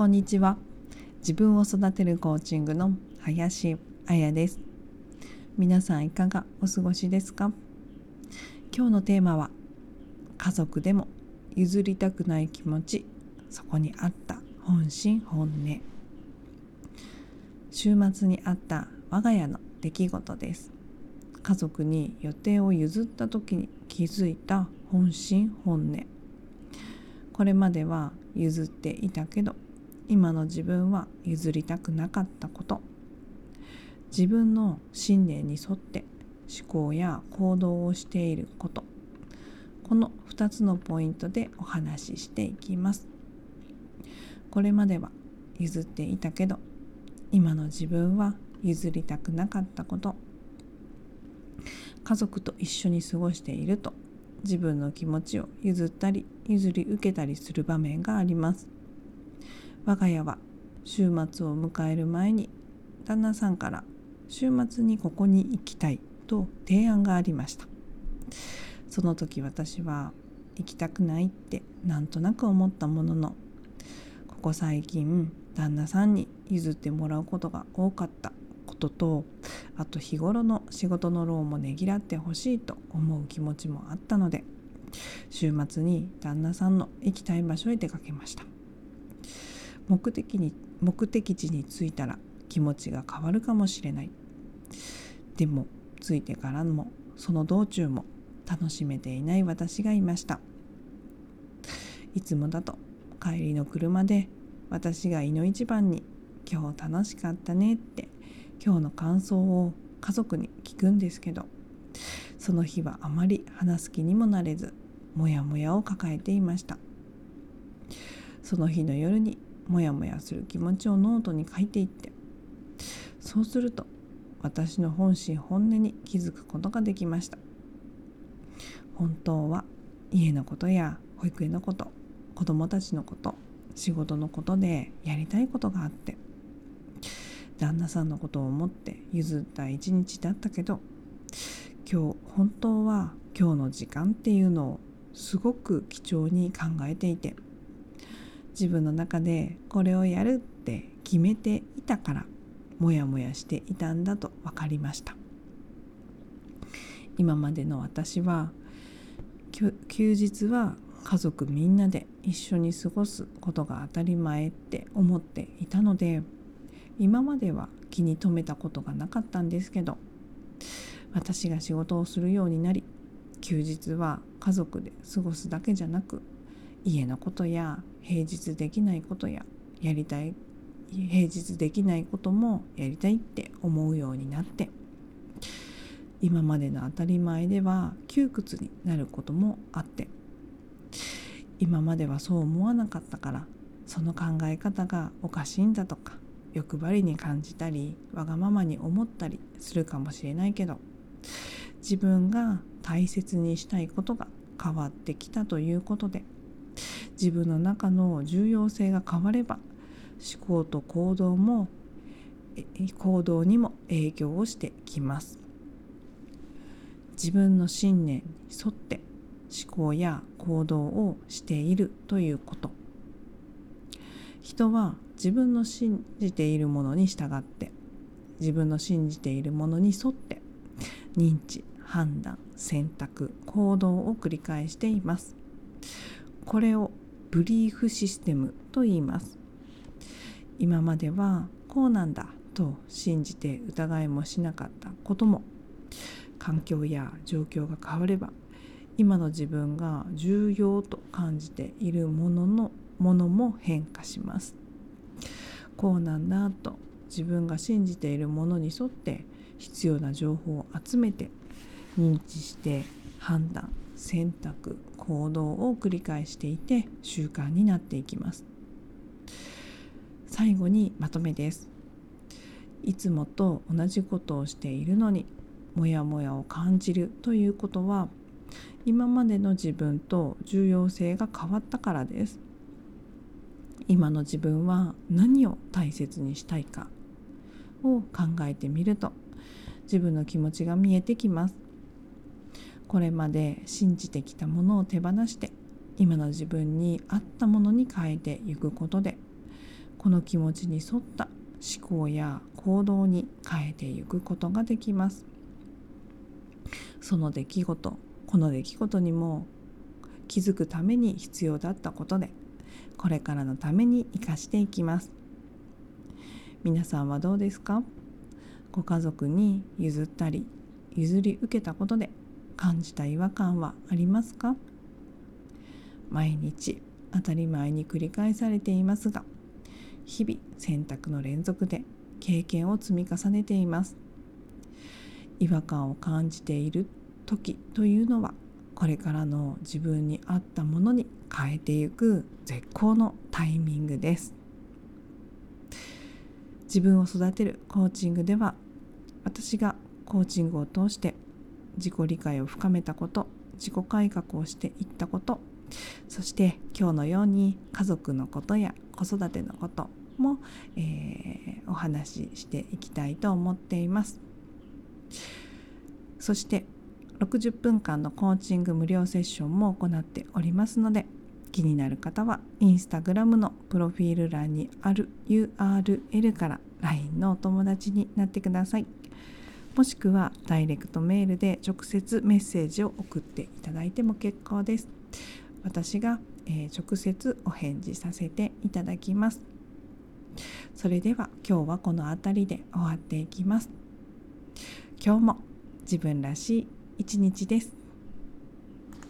こんにちは。自分を育てるコーチングの林彩です。皆さんいかがお過ごしですか？今日のテーマは家族でも譲りたくない気持ちそこにあった本心本音。週末にあった我が家の出来事です。家族に予定を譲った時に気づいた本心本音。これまでは譲っていたけど今の自分は譲りたくなかったこと。自分の信念に沿って思考や行動をしていること。この2つのポイントでお話ししていきます。これまでは譲っていたけど今の自分は譲りたくなかったこと。家族と一緒に過ごしていると自分の気持ちを譲ったり譲り受けたりする場面があります。我が家は週末を迎える前に旦那さんから週末にここに行きたいと提案がありました。その時私は行きたくないってなんとなく思ったもののここ最近旦那さんに譲ってもらうことが多かったこととあと日頃の仕事の労もねぎらってほしいと思う気持ちもあったので週末に旦那さんの行きたい場所へ出かけました。目的に目的地に着いたら気持ちが変わるかもしれない。でも着いてからもその道中も楽しめていない私がいました。いつもだと帰りの車で私がいの一番に「今日楽しかったね」って今日の感想を家族に聞くんですけどその日はあまり話す気にもなれずモヤモヤを抱えていました。その日の夜にモヤモヤする気持ちをノートに書いていってそうすると私の本心本音に気づくことができました。本当は家のことや保育園のこと子供たちのこと仕事のことでやりたいことがあって旦那さんのことを思って譲った一日だったけど今日本当は今日の時間っていうのをすごく貴重に考えていて自分の中でこれをやるって決めていたからモヤモヤしていたんだと分かりました。今までの私は休日は家族みんなで一緒に過ごすことが当たり前って思っていたので今までは気に留めたことがなかったんですけど私が仕事をするようになり休日は家族で過ごすだけじゃなく家のことや平日できないことややりたい平日できないこともやりたいって思うようになって今までの当たり前では窮屈になることもあって今まではそう思わなかったからその考え方がおかしいんだとか欲張りに感じたりわがままに思ったりするかもしれないけど自分が大切にしたいことが変わってきたということで自分の中の重要性が変われば思考と行動も行動にも影響をしてきます。自分の信念に沿って思考や行動をしているということ。人は自分の信じているものに従って自分の信じているものに沿って認知判断選択行動を繰り返しています。これをブリーフシステムと言います。今まではこうなんだと信じて疑いもしなかったことも環境や状況が変われば今の自分が重要と感じているもののものも変化します。こうなんだと自分が信じているものに沿って必要な情報を集めて認知して判断選択行動を繰り返していて習慣になっていきます。最後にまとめです。いつもと同じことをしているのにモヤモヤを感じるということは今までの自分と重要性が変わったからです。今の自分は何を大切にしたいかを考えてみると自分の気持ちが見えてきます。これまで信じてきたものを手放して今の自分に合ったものに変えていくことでこの気持ちに沿った思考や行動に変えていくことができます。その出来事この出来事にも気づくために必要だったことでこれからのために生かしていきます。皆さんはどうですか？ご家族に譲ったり譲り受けたことで感じた違和感はありますか？毎日当たり前に繰り返されていますが日々選択の連続で経験を積み重ねています。違和感を感じている時というのはこれからの自分に合ったものに変えていく絶好のタイミングです。自分を育てるコーチングでは私がコーチングを通して自己理解を深めたこと自己改革をしていったことそして今日のように家族のことや子育てのことも、えー、お話ししていきたいと思っています。そして60分間のコーチング無料セッションも行っておりますので気になる方はインスタグラムのプロフィール欄にある URL から LINE のお友達になってください。もしくはダイレクトメールで直接メッセージを送っていただいても結構です。私が、えー、直接お返事させていただきます。それでは今日はこの辺りで終わっていきます。今日も自分らしい一日です。